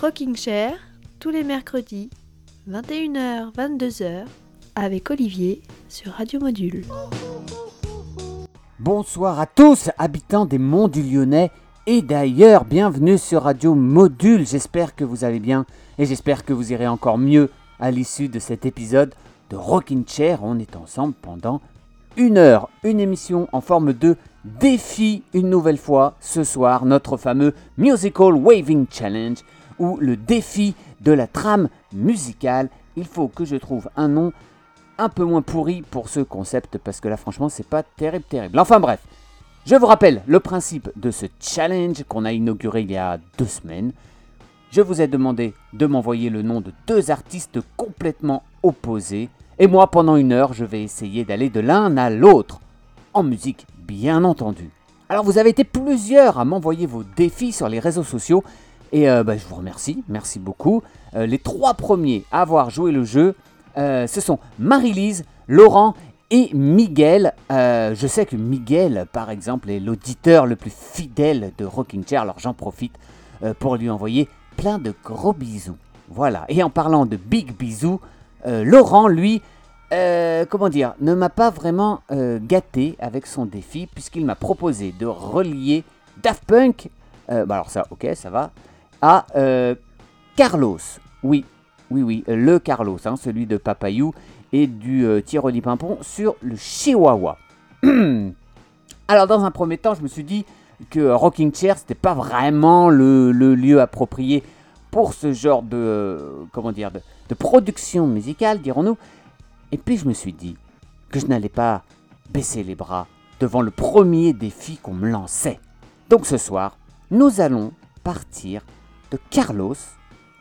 Rocking Chair, tous les mercredis, 21h, 22h, avec Olivier sur Radio Module. Bonsoir à tous, habitants des monts du Lyonnais et d'ailleurs, bienvenue sur Radio Module. J'espère que vous allez bien et j'espère que vous irez encore mieux à l'issue de cet épisode de Rocking Chair. On est ensemble pendant une heure, une émission en forme de défi une nouvelle fois ce soir, notre fameux Musical Waving Challenge ou le défi de la trame musicale. Il faut que je trouve un nom un peu moins pourri pour ce concept parce que là franchement c'est pas terrible terrible. Enfin bref, je vous rappelle le principe de ce challenge qu'on a inauguré il y a deux semaines. Je vous ai demandé de m'envoyer le nom de deux artistes complètement opposés et moi pendant une heure je vais essayer d'aller de l'un à l'autre en musique bien entendu. Alors vous avez été plusieurs à m'envoyer vos défis sur les réseaux sociaux et euh, bah, je vous remercie, merci beaucoup. Euh, les trois premiers à avoir joué le jeu, euh, ce sont Marie-Lise, Laurent et Miguel. je sais que Miguel, par exemple, est l'auditeur le plus fidèle de Rocking Chair, alors j'en profite pour lui envoyer plein de gros bisous. Voilà, et en parlant de big bisous, Laurent, lui, comment dire, ne m'a pas vraiment gâté avec son défi, puisqu'il m'a proposé de relier Daft Punk, bah alors ça, ok, ça va, à euh, Carlos. Oui, oui, oui, le Carlos, hein, celui de Papayou et du euh, Tiroli Pimpon sur le Chihuahua. Alors, dans un premier temps, je me suis dit que Rocking Chair, c'était pas vraiment le, lieu approprié pour ce genre de, euh, comment dire, de production musicale, dirons-nous. Et puis, je me suis dit que je n'allais pas baisser les bras devant le premier défi qu'on me lançait. Donc, ce soir, nous allons partir Carlos.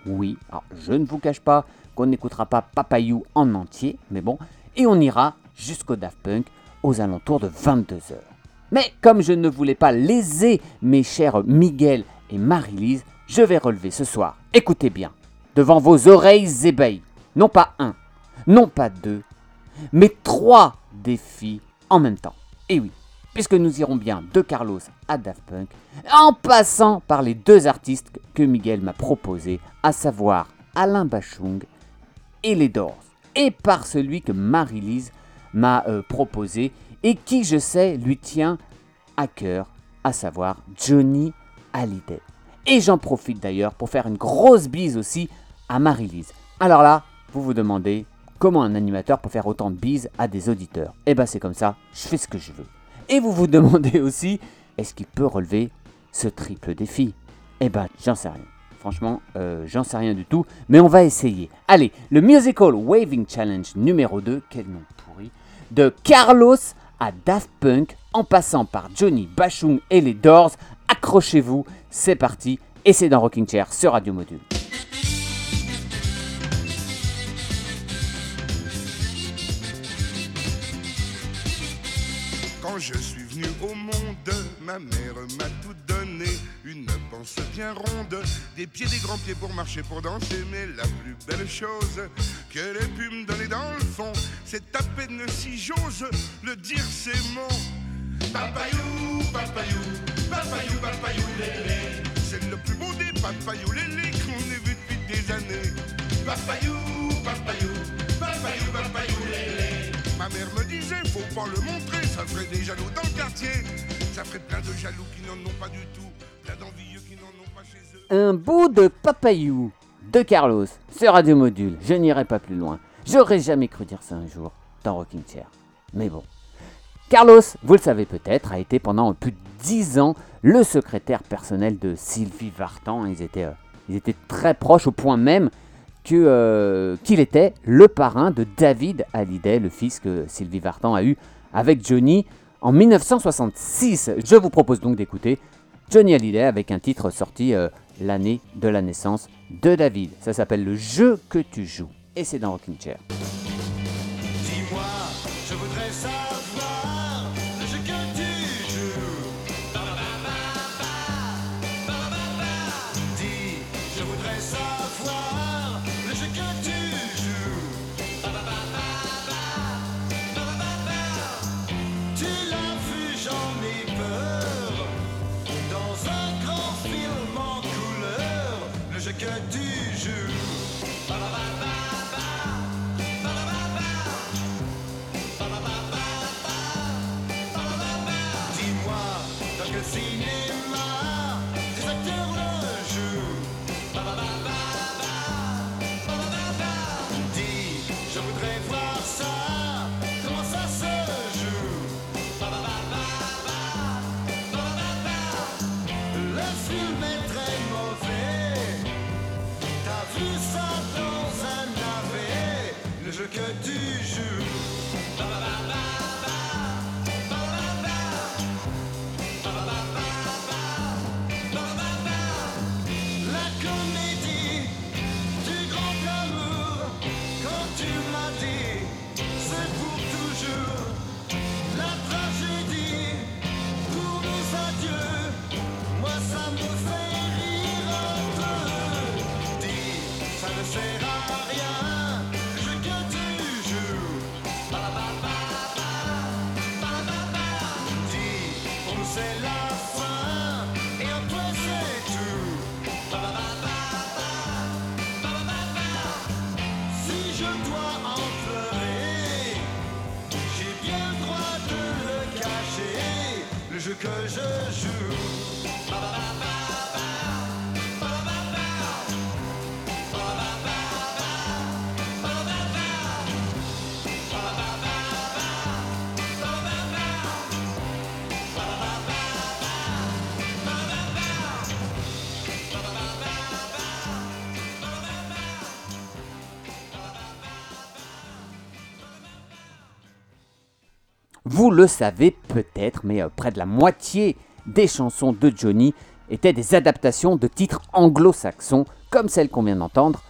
Oui, je ne vous cache pas qu'on n'écoutera pas Papayou en entier, mais bon, et on ira jusqu'au Daft Punk aux alentours de 22h. Mais comme je ne voulais pas léser mes chers Miguel et Marie-Lise, je vais relever ce soir, écoutez bien, devant vos oreilles ébahies, non pas un, non pas deux, mais trois défis en même temps. Et oui, puisque nous irons bien de Carlos à Daft Punk, en passant par les deux artistes que Miguel m'a proposés, à savoir Alain Bachung et les Doors, et par celui que Marie-Lise m'a euh, proposé et qui, je sais, lui tient à cœur, à savoir Johnny Hallyday. Et j'en profite d'ailleurs pour faire une grosse bise aussi à Marie-Lise. Alors là, vous vous demandez comment un animateur peut faire autant de bises à des auditeurs. Eh ben c'est comme ça, je fais ce que je veux. Et vous vous demandez aussi, est-ce qu'il peut relever ce triple défi? Eh ben, j'en sais rien. Franchement, euh, j'en sais rien du tout, mais on va essayer. Allez, le Musical Waving Challenge numéro 2, quel nom pourri, de Carlos à Daft Punk, en passant par Johnny Bachung et les Doors. Accrochez-vous, c'est parti, et c'est dans Rocking Chair sur Radio Module. Je suis venu au monde, ma mère m'a tout donné. Une panse bien ronde, des pieds, des grands pieds pour marcher, pour danser. Mais la plus belle chose qu'elle ait pu me donner dans le fond, c'est à peine si j'ose le dire, c'est mon papayou, papayou, papayou, papayou, lélé. C'est le plus beau des papayou, lélé qu'on ait vu depuis des années. Papayou, papayou, papayou, papayou, lélé. Le montrer ça des jaloux dans le quartier. Ça plein de jaloux qui n'en ont pas du tout. Plein d'envieux qui n'en ont pas chez eux. Un bout de papayou de Carlos sur Radio Module. Je n'irai pas plus loin. J'aurais jamais cru dire ça un jour dans Rocking Chair. Mais bon. Carlos, vous le savez peut-être, a été pendant plus de 10 ans le secrétaire personnel de Sylvie Vartan. Ils étaient, euh, ils étaient très proches au point même euh, qu'il était le parrain de David Hallyday, le fils que Sylvie Vartan a eu avec Johnny en 1966. Je vous propose donc d'écouter Johnny Hallyday avec un titre sorti euh, l'année de la naissance de David. Ça s'appelle Le jeu que tu joues et c'est dans Rocking Chair. Dis-moi, je voudrais savoir Vous le savez peut-être, mais euh, près de la moitié des chansons de Johnny étaient des adaptations de titres anglo-saxons, comme celle qu'on vient d'entendre.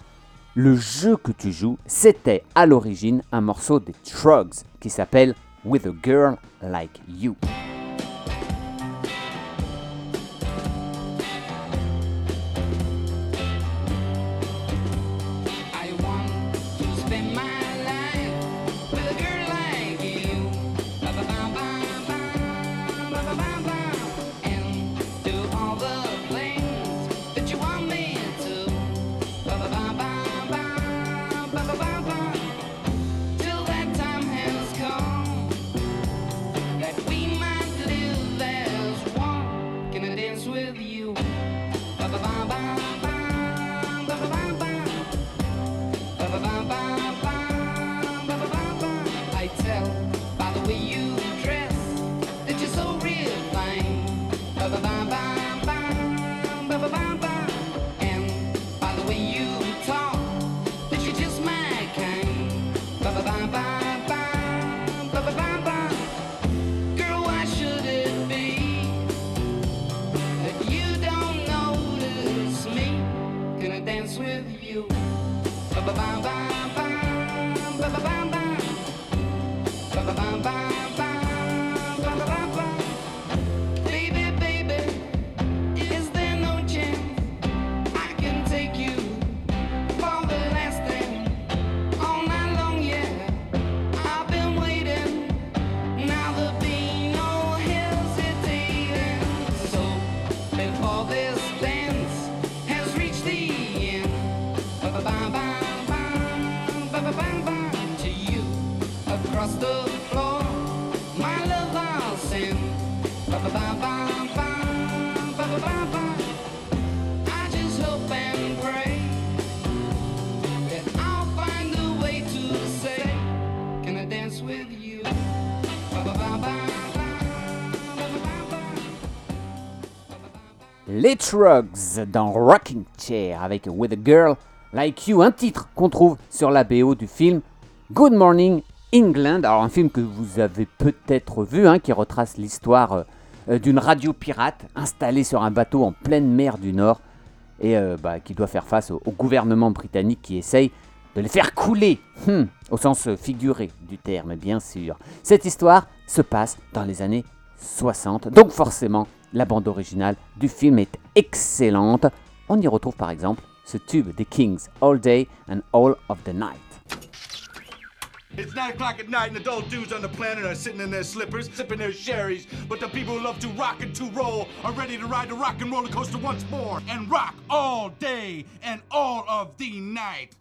Le jeu que tu joues, c'était à l'origine un morceau des Trugs qui s'appelle With a Girl Like You. Beach Rugs dans Rocking Chair avec With a Girl Like You, un titre qu'on trouve sur la BO du film Good Morning England. Alors, un film que vous avez peut-être vu, hein, qui retrace l'histoire euh, d'une radio pirate installée sur un bateau en pleine mer du Nord et euh, bah, qui doit faire face au, gouvernement britannique qui essaye de les faire couler, hmm, au sens figuré du terme, bien sûr. Cette histoire se passe dans les années 60, donc forcément la bande originale du film est excellente. On y retrouve par exemple ce tube des Kings, All Day and All of the Night. It's 9 o'clock at night and the dull dudes on the planet are sitting in their slippers, sipping their sherries. But the people who love to rock and to roll are ready to ride the rock and roller coaster once more and rock all day and all of the night.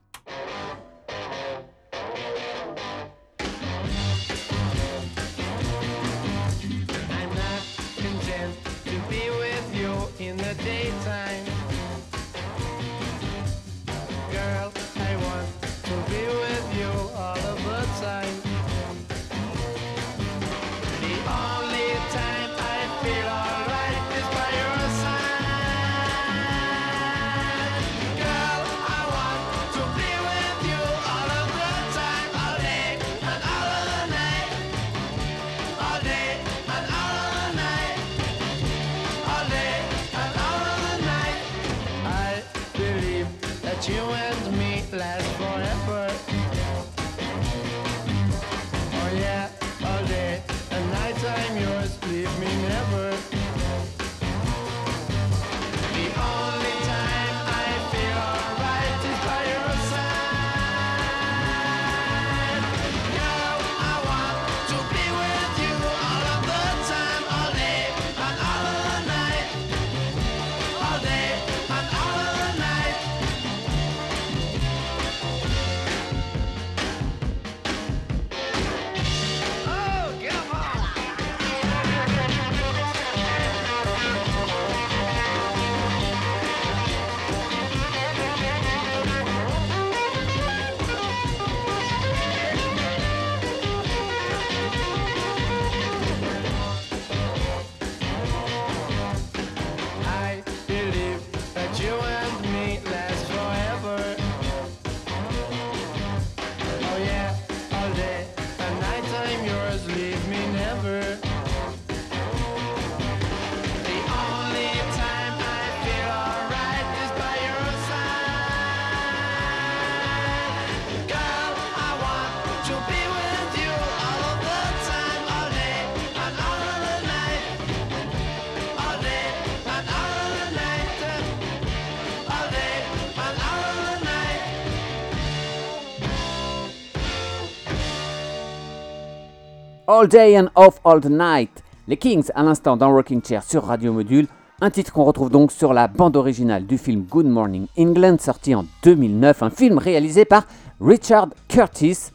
All Day and Off All Night. Les Kings à l'instant dans Rocking Chair sur Radio Module. Un titre qu'on retrouve donc sur la bande originale du film Good Morning England sorti en 2009. Un film réalisé par Richard Curtis.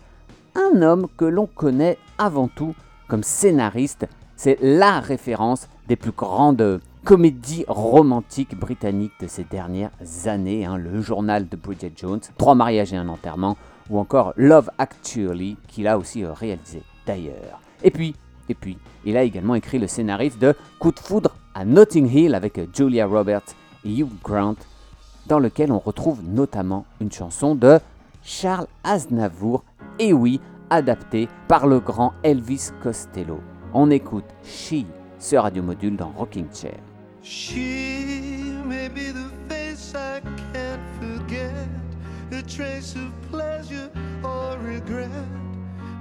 Un homme que l'on connaît avant tout comme scénariste. C'est la référence des plus grandes comédies romantiques britanniques de ces dernières années. hein. Le journal de Bridget Jones, Trois mariages et un enterrement, ou encore Love Actually, qu'il a aussi euh, réalisé d'ailleurs. Et puis, et puis, il a également écrit le scénariste de Coup de foudre à Notting Hill avec Julia Roberts et Hugh Grant, dans lequel on retrouve notamment une chanson de Charles Aznavour, et oui, adaptée par le grand Elvis Costello. On écoute She sur Radio Module dans Rocking Chair. She may be the face I can't forget, a trace of pleasure or regret.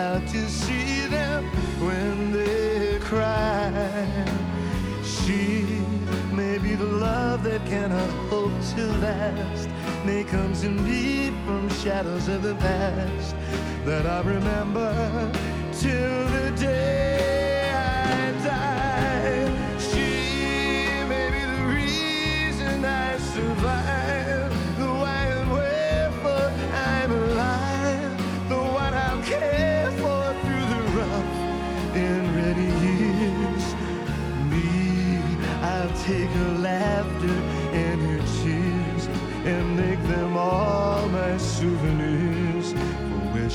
Allowed to see them when they cry. She may be the love that cannot hope to last. May come to me from shadows of the past that I remember till the day I die. She may be the reason I survive,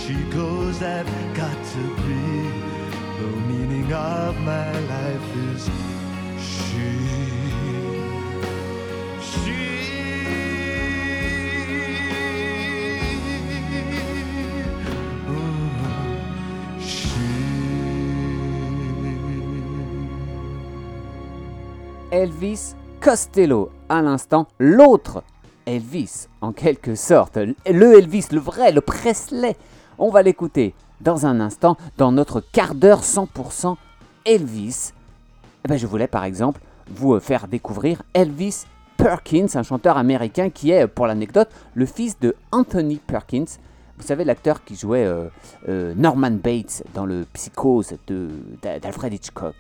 she goes, I've got to be. The meaning of my life is she. She. Elvis Costello, à l'instant, l'autre Elvis, en quelque sorte, le Elvis, le vrai, le Presley. On va l'écouter dans un instant dans notre quart d'heure 100% Elvis. Eh ben, je voulais par exemple vous euh, faire découvrir Elvis Perkins, un chanteur américain qui est, pour l'anecdote, le fils de Anthony Perkins. Vous savez, l'acteur qui jouait euh, euh, Norman Bates dans le Psychose d'Alfred Hitchcock.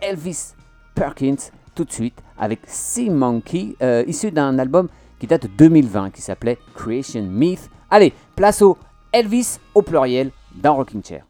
Elvis Perkins, tout de suite, avec Sea Monkey, euh, issu d'un album qui date de 2020, qui s'appelait Creation Myth. Allez, place au Elvis au pluriel dans Rocking Chair.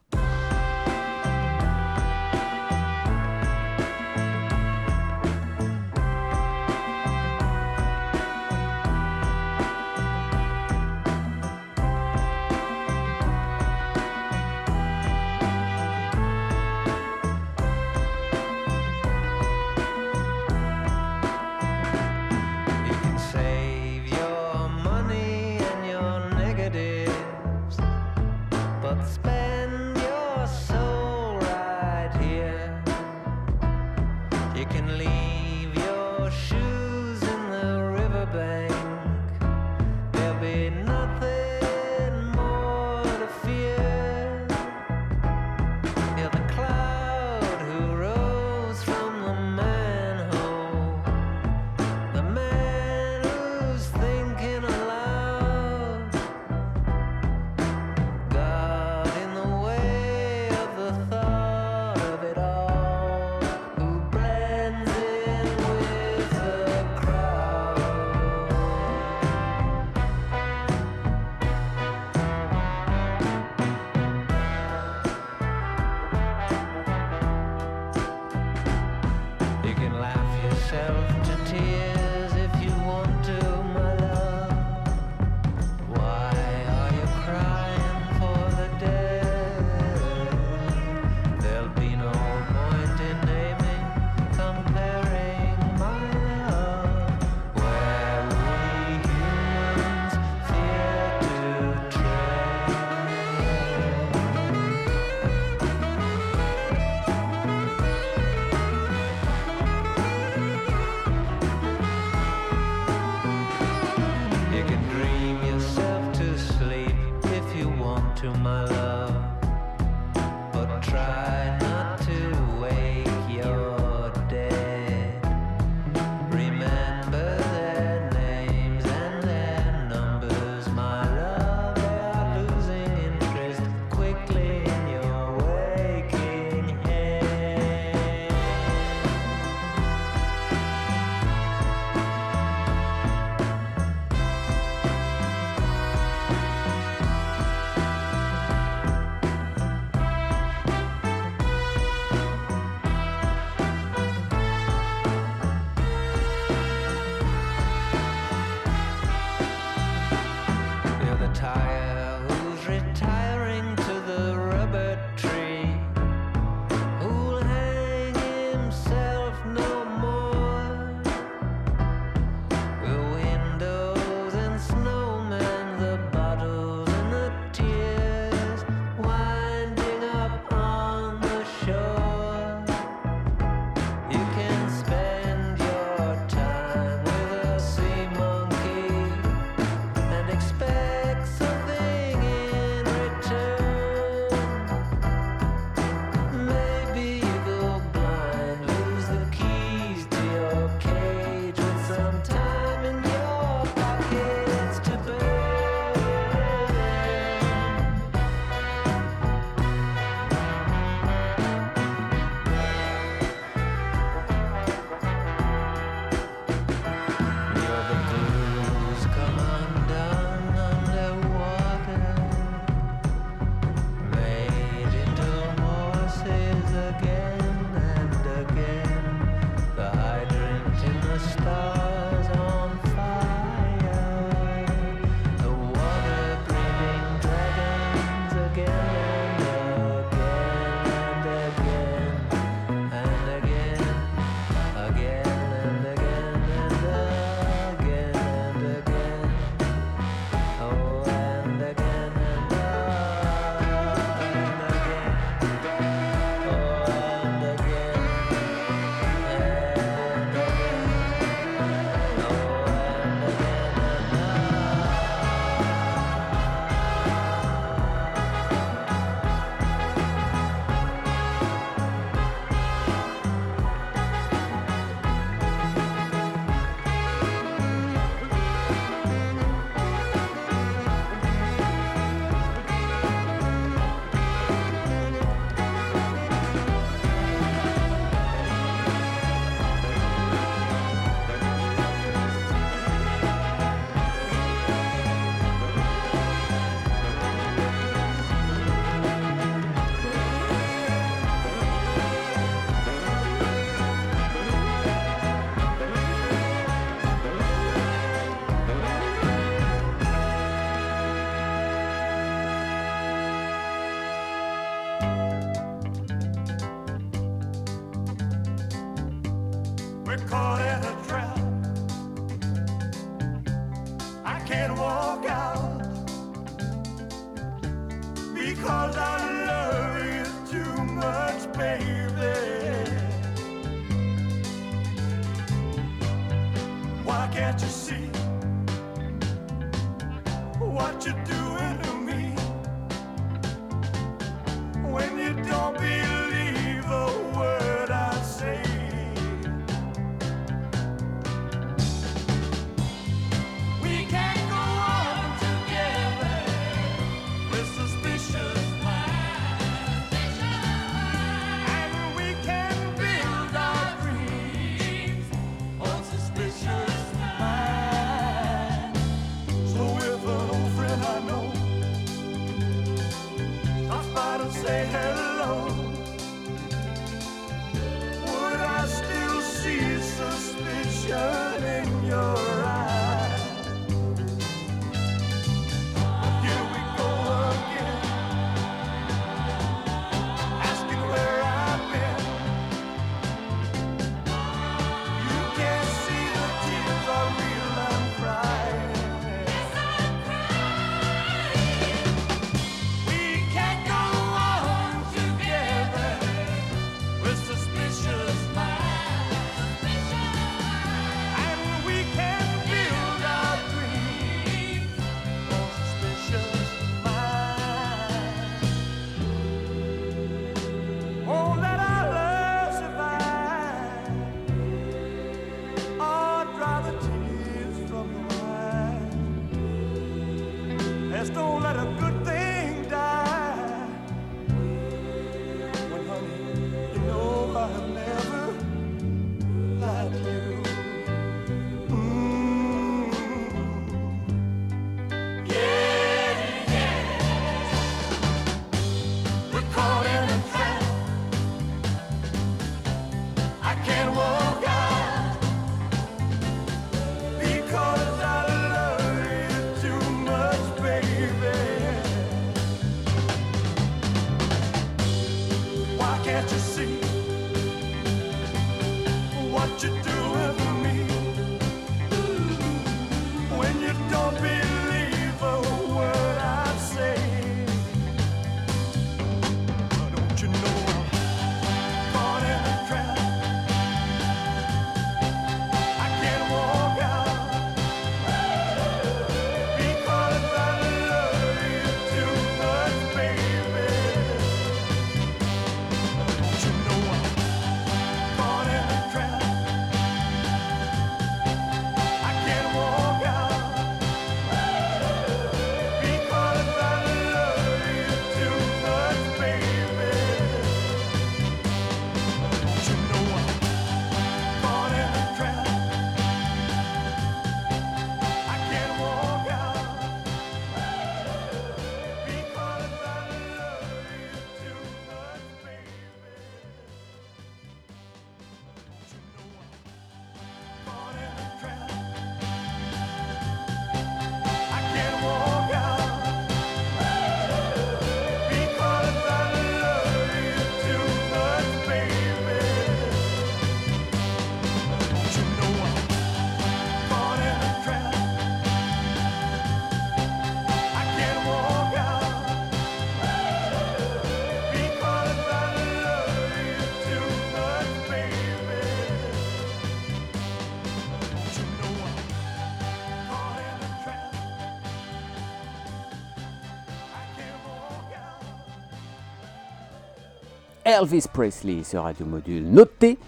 Elvis Presley sur Radio Module. Notez,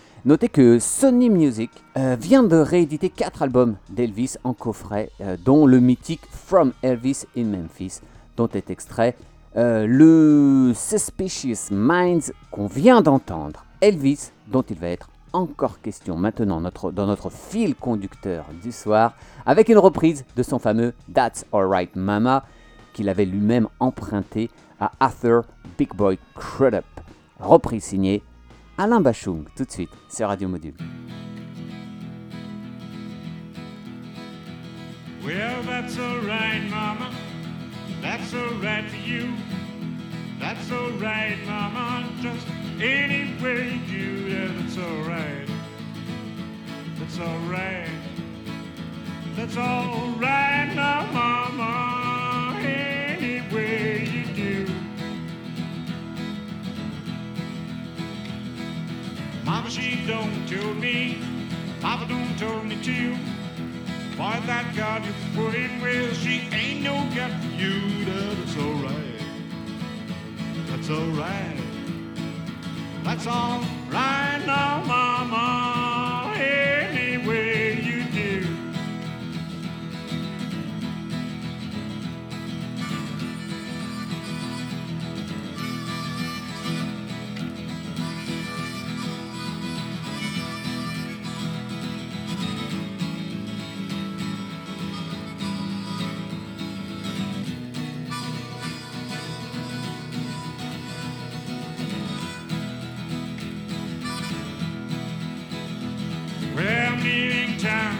que Sony Music euh, vient de rééditer 4 albums d'Elvis en coffret, euh, dont le mythique From Elvis in Memphis, dont est extrait euh, le Suspicious Minds qu'on vient d'entendre. Elvis, dont il va être encore question maintenant dans notre fil conducteur du soir, avec une reprise de son fameux That's Alright Mama, qu'il avait lui-même emprunté à Arthur Big Boy Crudup reprise signée Alain Bachung, tout de suite sur Radio Module. Well, that's alright, Mama. That's alright for you. That's alright, Mama. Just any way you do, yeah, that's alright. That's alright. That's alright now, Mama. Mama, she don't tell me, Papa don't tell me to. Boy, that God you put in with, she ain't no good for you. That's alright. That's alright. That's all right now, Mama,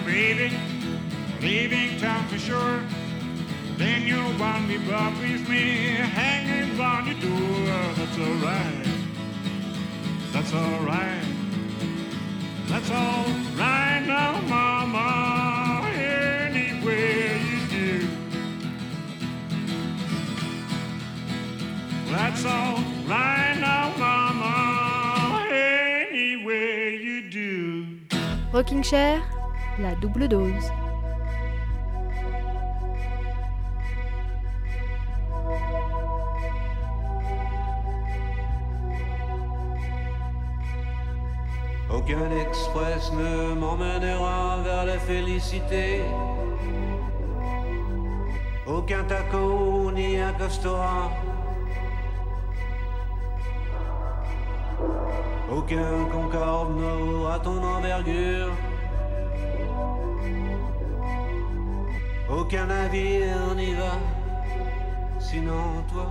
baby. Leaving town for sure. Then you'll me with me, hanging door. That's alright. That's alright. That's alright now, Mama. Anywhere you do. That's alright now, Mama. Anywhere you do. Rocking Chair, la double dose. Aucun express ne m'emmènera vers la félicité. Aucun taco ni un restaurant. Aucun concorde n'aura ton envergure. Aucun navire n'y va, sinon toi.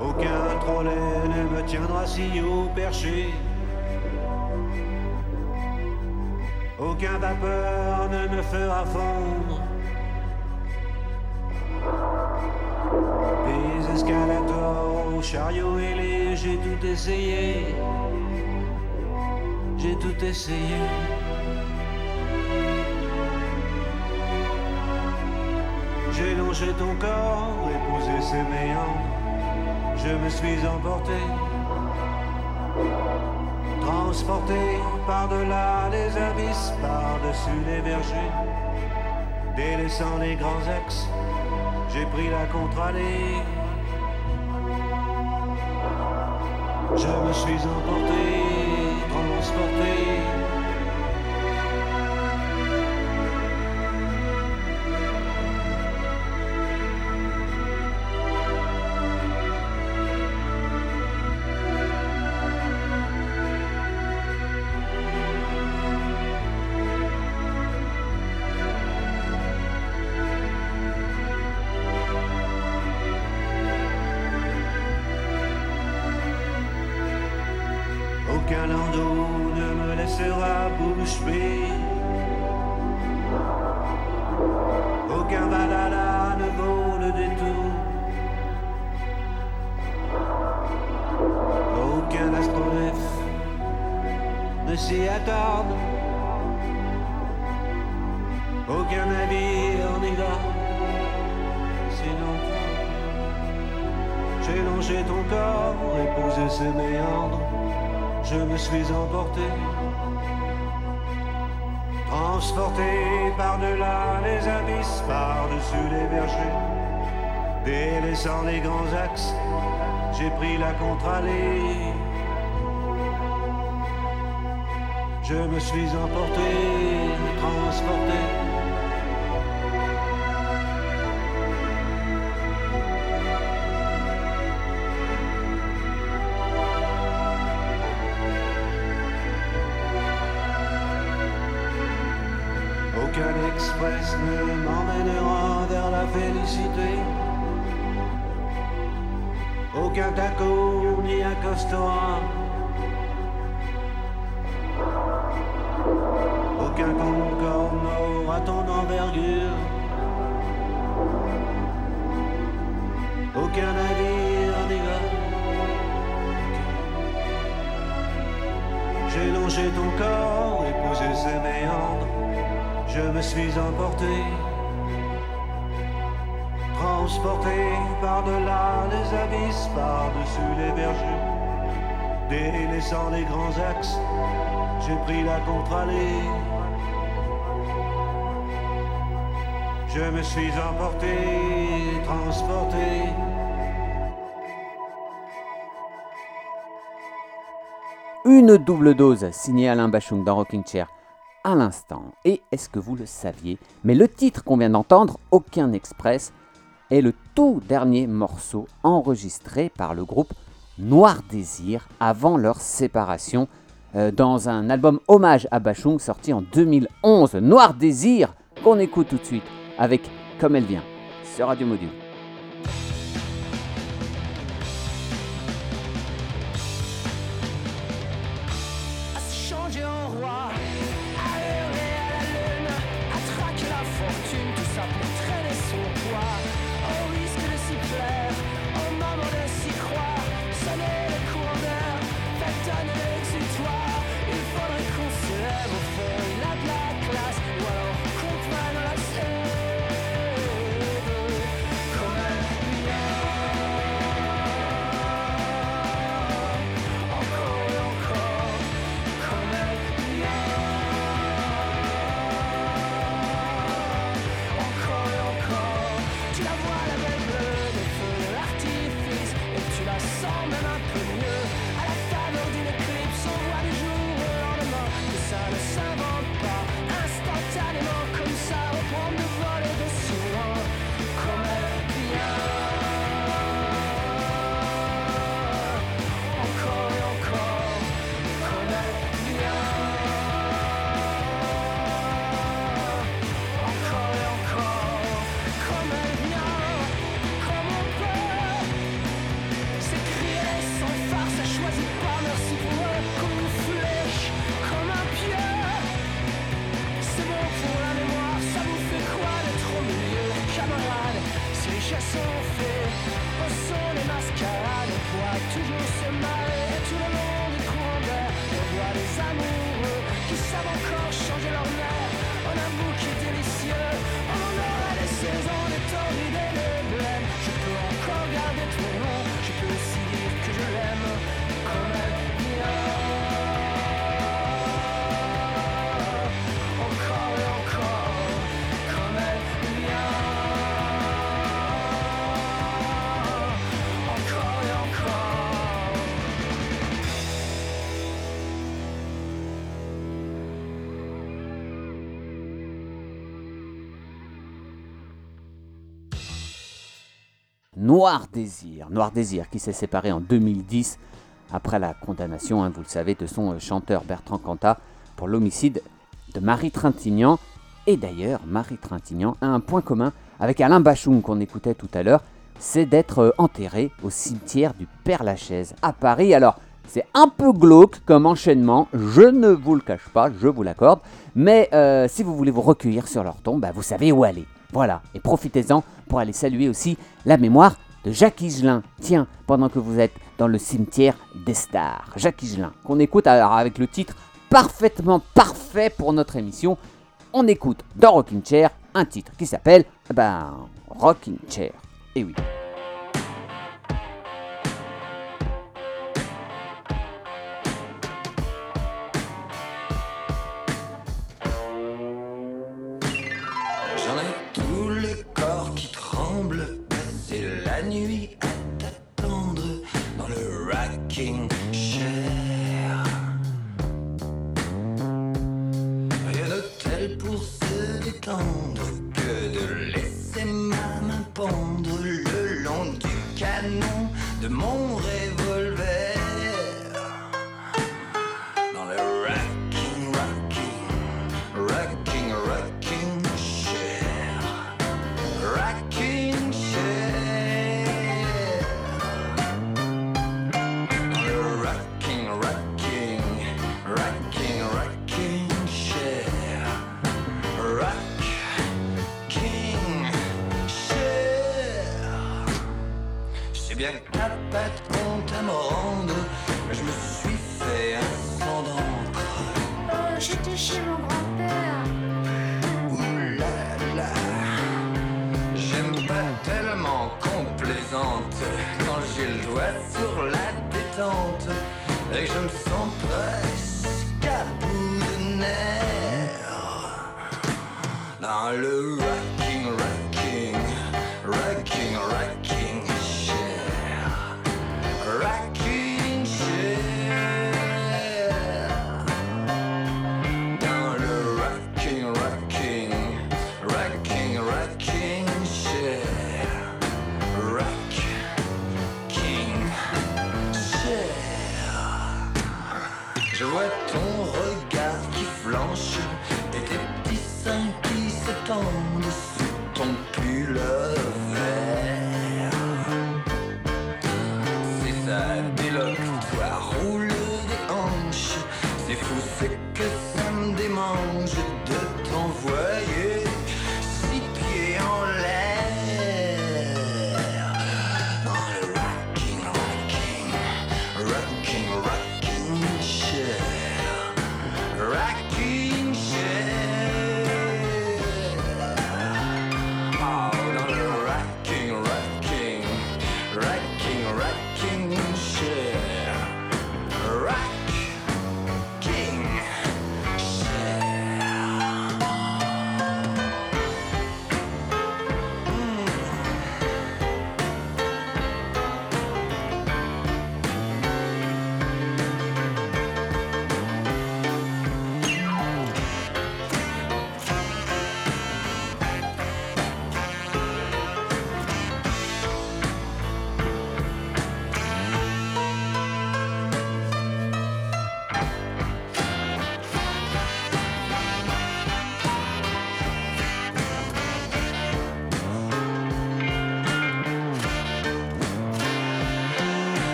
Aucun trolley ne me tiendra si haut perché. Aucun vapeur ne me fera fondre. Des escalators chariots ailés, j'ai tout essayé. J'ai tout essayé. J'ai longé ton corps, épousé ses méandres. Je me suis emporté, transporté par-delà les abysses, par-dessus les vergers. Délaissant les grands axes, j'ai pris la contre-allée. Je me suis emporté, transporté. Aucun navire n'y va. J'ai longé ton corps, épouser ses méandres. Je me suis emporté, transporté par-delà les abysses, par-dessus les bergers. Délaissant les grands axes, j'ai pris la contre-allée. Je me suis emporté, transporté. Une double dose signée Alain Bachung dans Rocking Chair à l'instant. Et est-ce que vous le saviez Mais le titre qu'on vient d'entendre, Aucun Express, est le tout dernier morceau enregistré par le groupe Noir Désir avant leur séparation euh, dans un album hommage à Bachung sorti en 2011. Noir Désir qu'on écoute tout de suite avec Comme elle vient sur Radio Module. Noir Désir. Noir Désir qui s'est séparé en 2010 après la condamnation, hein, vous le savez, de son euh, chanteur Bertrand Cantat pour l'homicide de Marie Trintignant. Et d'ailleurs, Marie Trintignant a un point commun avec Alain Bachung qu'on écoutait tout à l'heure, c'est d'être euh, enterré au cimetière du Père-Lachaise à Paris. Alors, c'est un peu glauque comme enchaînement, je ne vous le cache pas, je vous l'accorde, mais euh, si vous voulez vous recueillir sur leur tombe, bah, vous savez où aller. Voilà, et profitez-en pour aller saluer aussi la mémoire de Jacques Higelin. Tiens, pendant que vous êtes dans le cimetière des stars. Jacques Higelin, qu'on écoute alors avec le titre parfaitement parfait pour notre émission. On écoute dans Rocking Chair un titre qui s'appelle, eh ben, Rocking Chair. Et oui.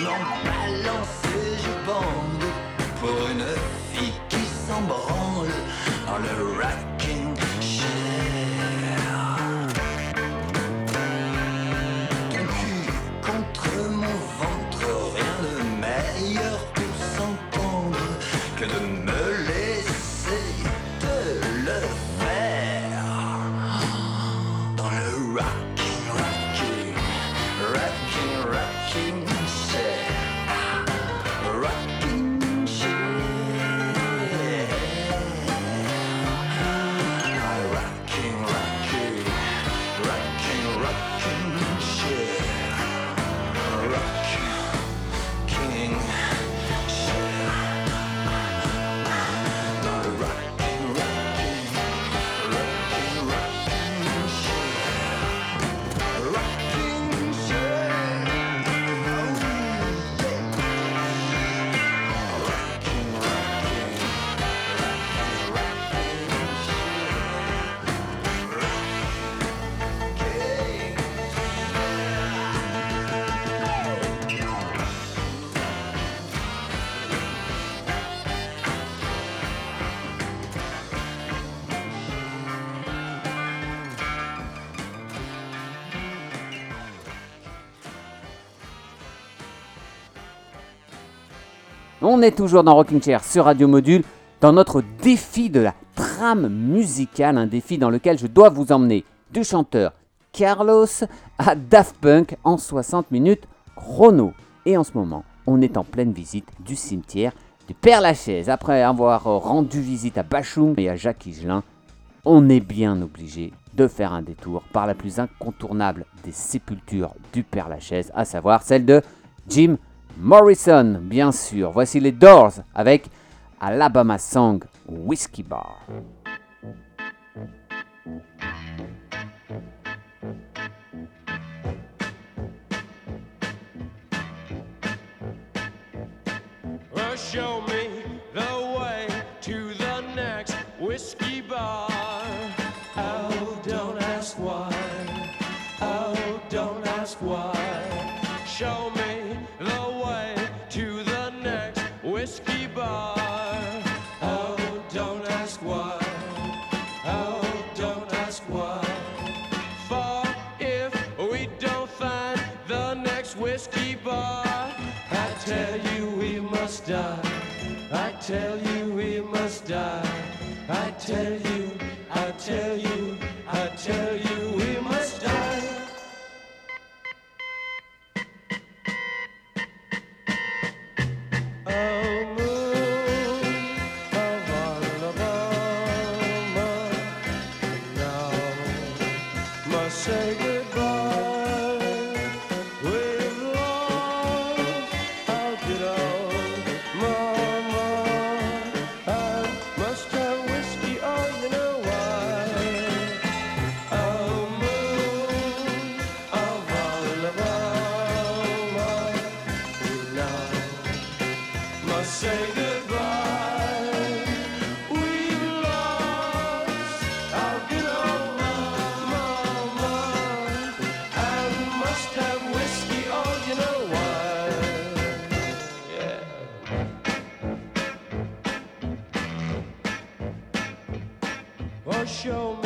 M'en balance et je bande. Pour une fille qui s'en branle dans le rocking toujours dans Rocking Chair sur Radio Module, dans notre défi de la trame musicale, un défi dans lequel je dois vous emmener du chanteur Carlos à Daft Punk en 60 minutes chrono. Et en ce moment, on est en pleine visite du cimetière du Père Lachaise. Après avoir rendu visite à Bachung et à Jacques Higelin, on est bien obligé de faire un détour par la plus incontournable des sépultures du Père Lachaise, à savoir celle de Jim Morrison, bien sûr. Voici les Doors avec Alabama Song Whiskey Bar. Show me the way to the next whiskey bar. Oh, don't ask why. Oh, don't ask why. Show me tell you we must die. I tell you, show me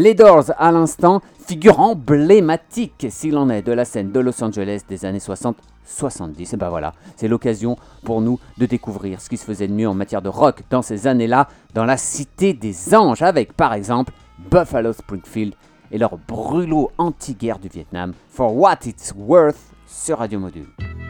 Les Doors, à l'instant, figure emblématique, s'il en est, de la scène de Los Angeles des années 60-70. Et ben voilà, c'est l'occasion pour nous de découvrir ce qui se faisait de mieux en matière de rock dans ces années-là, dans la Cité des Anges, avec par exemple Buffalo Springfield et leur brûlot anti-guerre du Vietnam, For What It's Worth, sur Radio Module.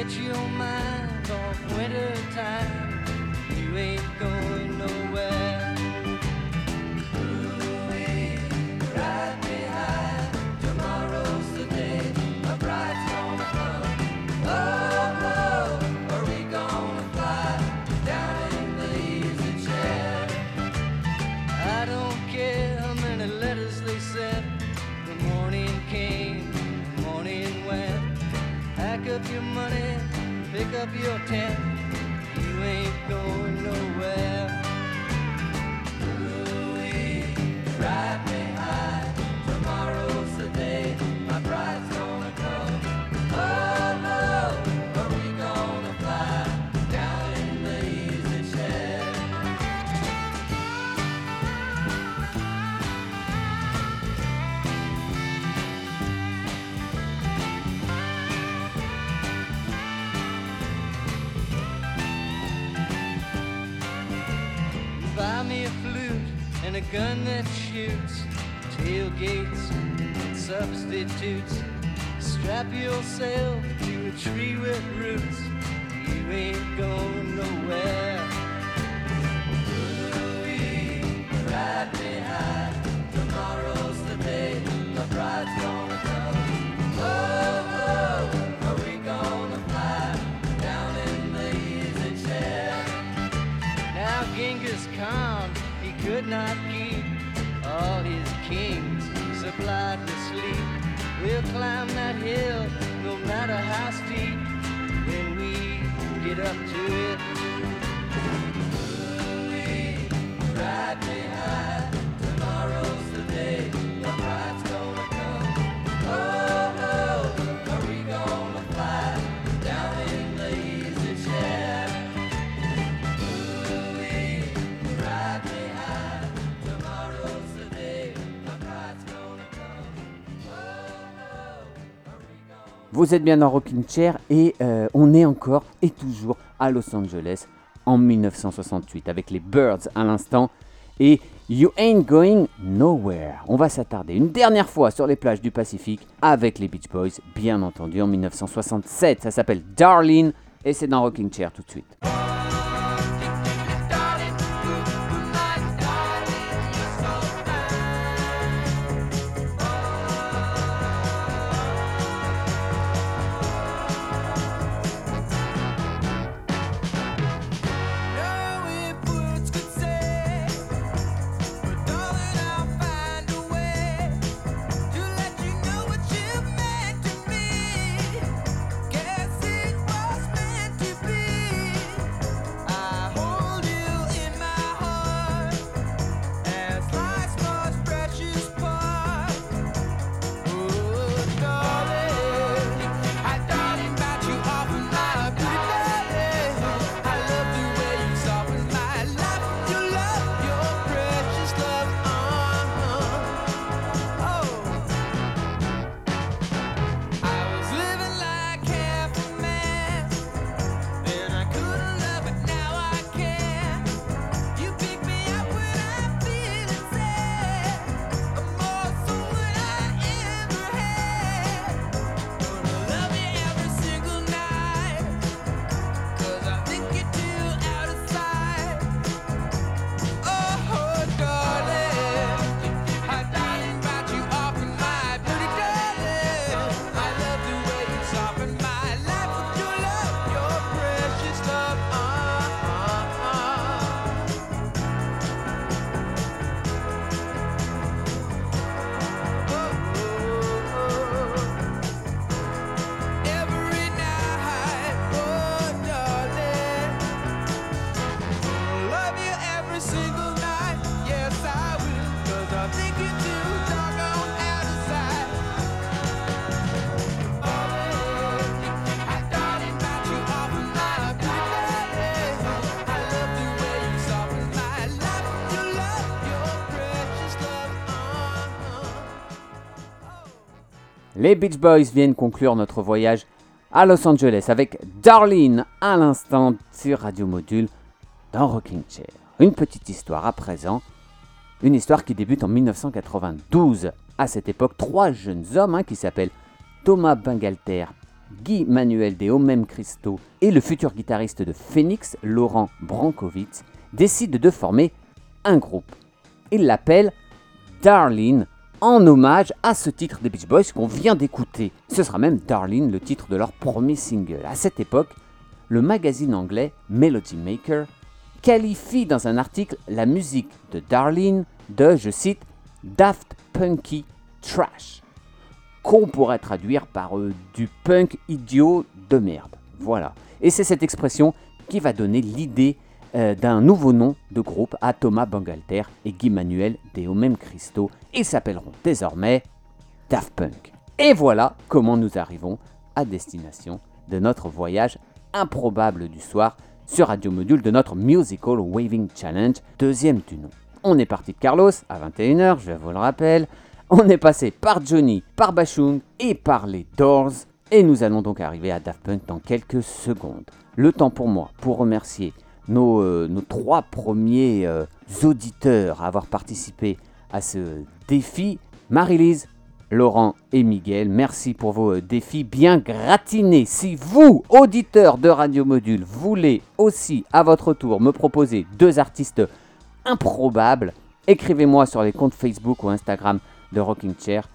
Get your mind off winter time, you ain't going up your tent. You ain't going nowhere. Gun that shoots, tailgates, substitutes. Strap yourself to a tree with roots. You ain't going nowhere. Ooh-wee, right behind. Tomorrow's the day the bride's gonna come. Oh, oh, are we gonna fly down in the easy chair? Now Genghis Khan, he could not kings supplied with sleep. We'll climb that hill no matter how steep when we get up to it. Ooh-wee, right behind. Vous êtes bien dans Rocking Chair et euh, on est encore et toujours à Los Angeles en 1968 avec les Birds à l'instant et You Ain't Going Nowhere. On va s'attarder une dernière fois sur les plages du Pacifique avec les Beach Boys, bien entendu en 1967. Ça s'appelle Darlene et c'est dans Rocking Chair tout de suite. Les Beach Boys viennent conclure notre voyage à Los Angeles avec Darlene à l'instant sur Radio Module dans Rocking Chair. Une petite histoire à présent, une histoire qui débute en 1992. À cette époque, trois jeunes hommes hein, qui s'appellent Thomas Bangalter, Guy Manuel de Homem Christo et le futur guitariste de Phoenix, Laurent Brankovitz, décident de former un groupe. Ils l'appellent Darlene en hommage à ce titre des Beach Boys qu'on vient d'écouter. Ce sera même Darlene, le titre de leur premier single. À cette époque, le magazine anglais Melody Maker qualifie dans un article la musique de Darlene de, je cite, Daft Punky Trash, qu'on pourrait traduire par euh, du punk idiot de merde. Voilà. Et c'est cette expression qui va donner l'idée euh, d'un nouveau nom de groupe à Thomas Bangalter et Guy Manuel de Homem Christo. Ils s'appelleront désormais Daft Punk. Et voilà comment nous arrivons à destination de notre voyage improbable du soir sur Radio Module de notre Musical Waving Challenge, deuxième du nom. On est parti de Carlos à 21h, je vous le rappelle. On est passé par Johnny, par Bashung et par les Doors. Et nous allons donc arriver à Daft Punk dans quelques secondes. Le temps pour moi pour remercier nos, euh, trois premiers euh, auditeurs à avoir participé à ce défi. Marie-Lise, Laurent et Miguel, merci pour vos euh, défis bien gratinés. Si vous, auditeurs de Radio Module, voulez aussi à votre tour me proposer deux artistes improbables, écrivez-moi sur les comptes Facebook ou Instagram de Rocking Chair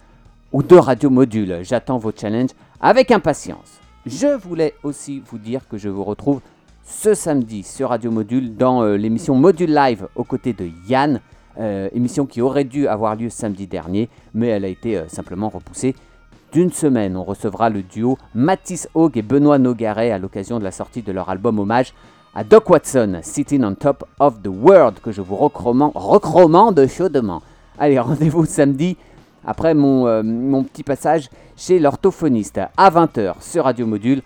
ou de Radio Module. J'attends vos challenges avec impatience. Je voulais aussi vous dire que je vous retrouve ce samedi sur Radio Module dans euh, l'émission Module Live aux côtés de Yann, euh, émission qui aurait dû avoir lieu samedi dernier, mais elle a été euh, simplement repoussée d'une semaine. On recevra le duo Mathis Haug et Benoît Nogaret à l'occasion de la sortie de leur album hommage à Doc Watson, Sitting on Top of the World, que je vous recommande, chaudement. Allez, rendez-vous samedi après mon, euh, mon petit passage chez l'orthophoniste à 20h sur Radio Module,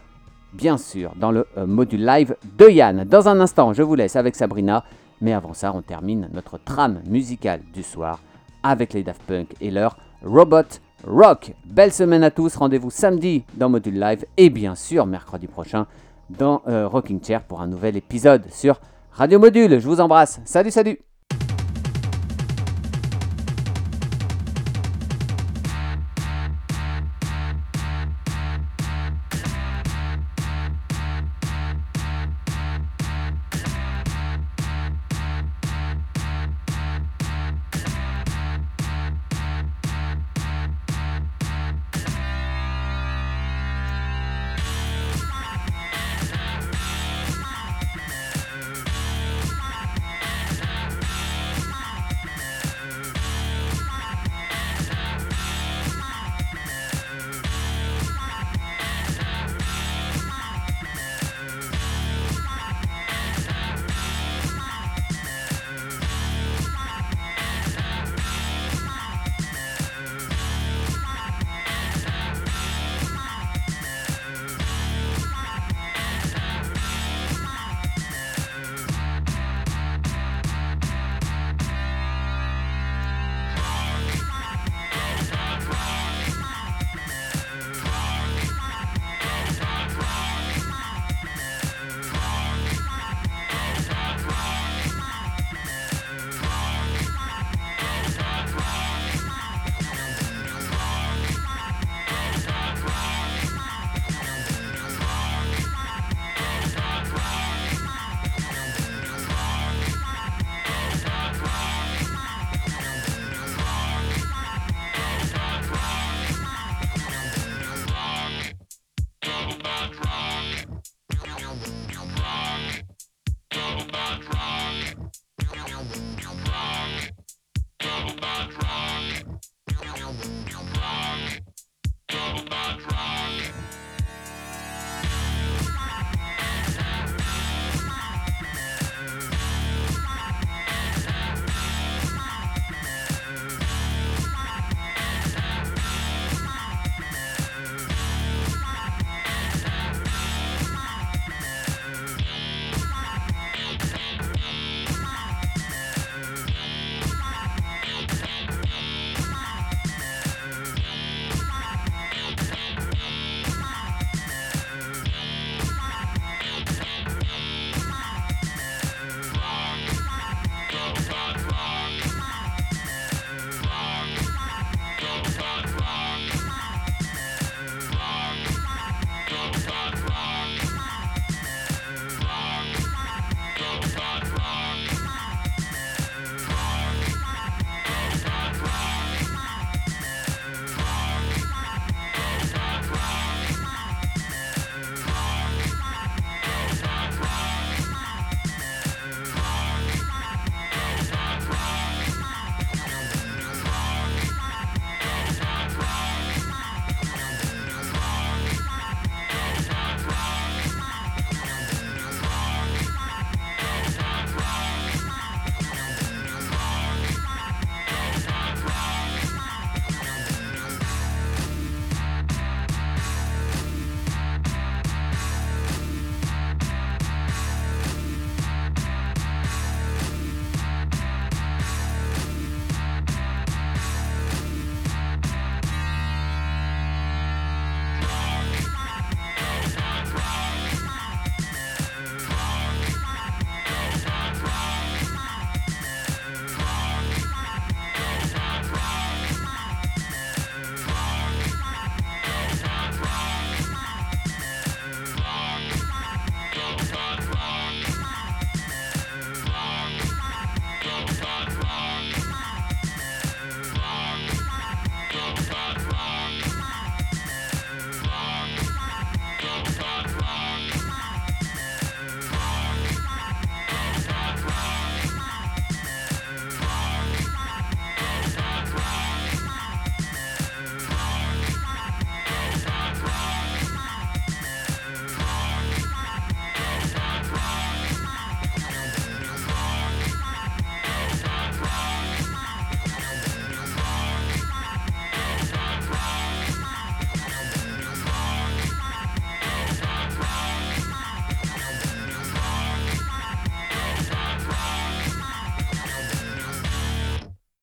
bien sûr, dans le module live de Yann. Dans un instant, je vous laisse avec Sabrina, mais avant ça, on termine notre trame musicale du soir avec les Daft Punk et leur Robot Rock. Belle semaine à tous, rendez-vous samedi dans Module Live et bien sûr mercredi prochain dans euh, Rocking Chair pour un nouvel épisode sur Radio Module. Je vous embrasse. Salut, salut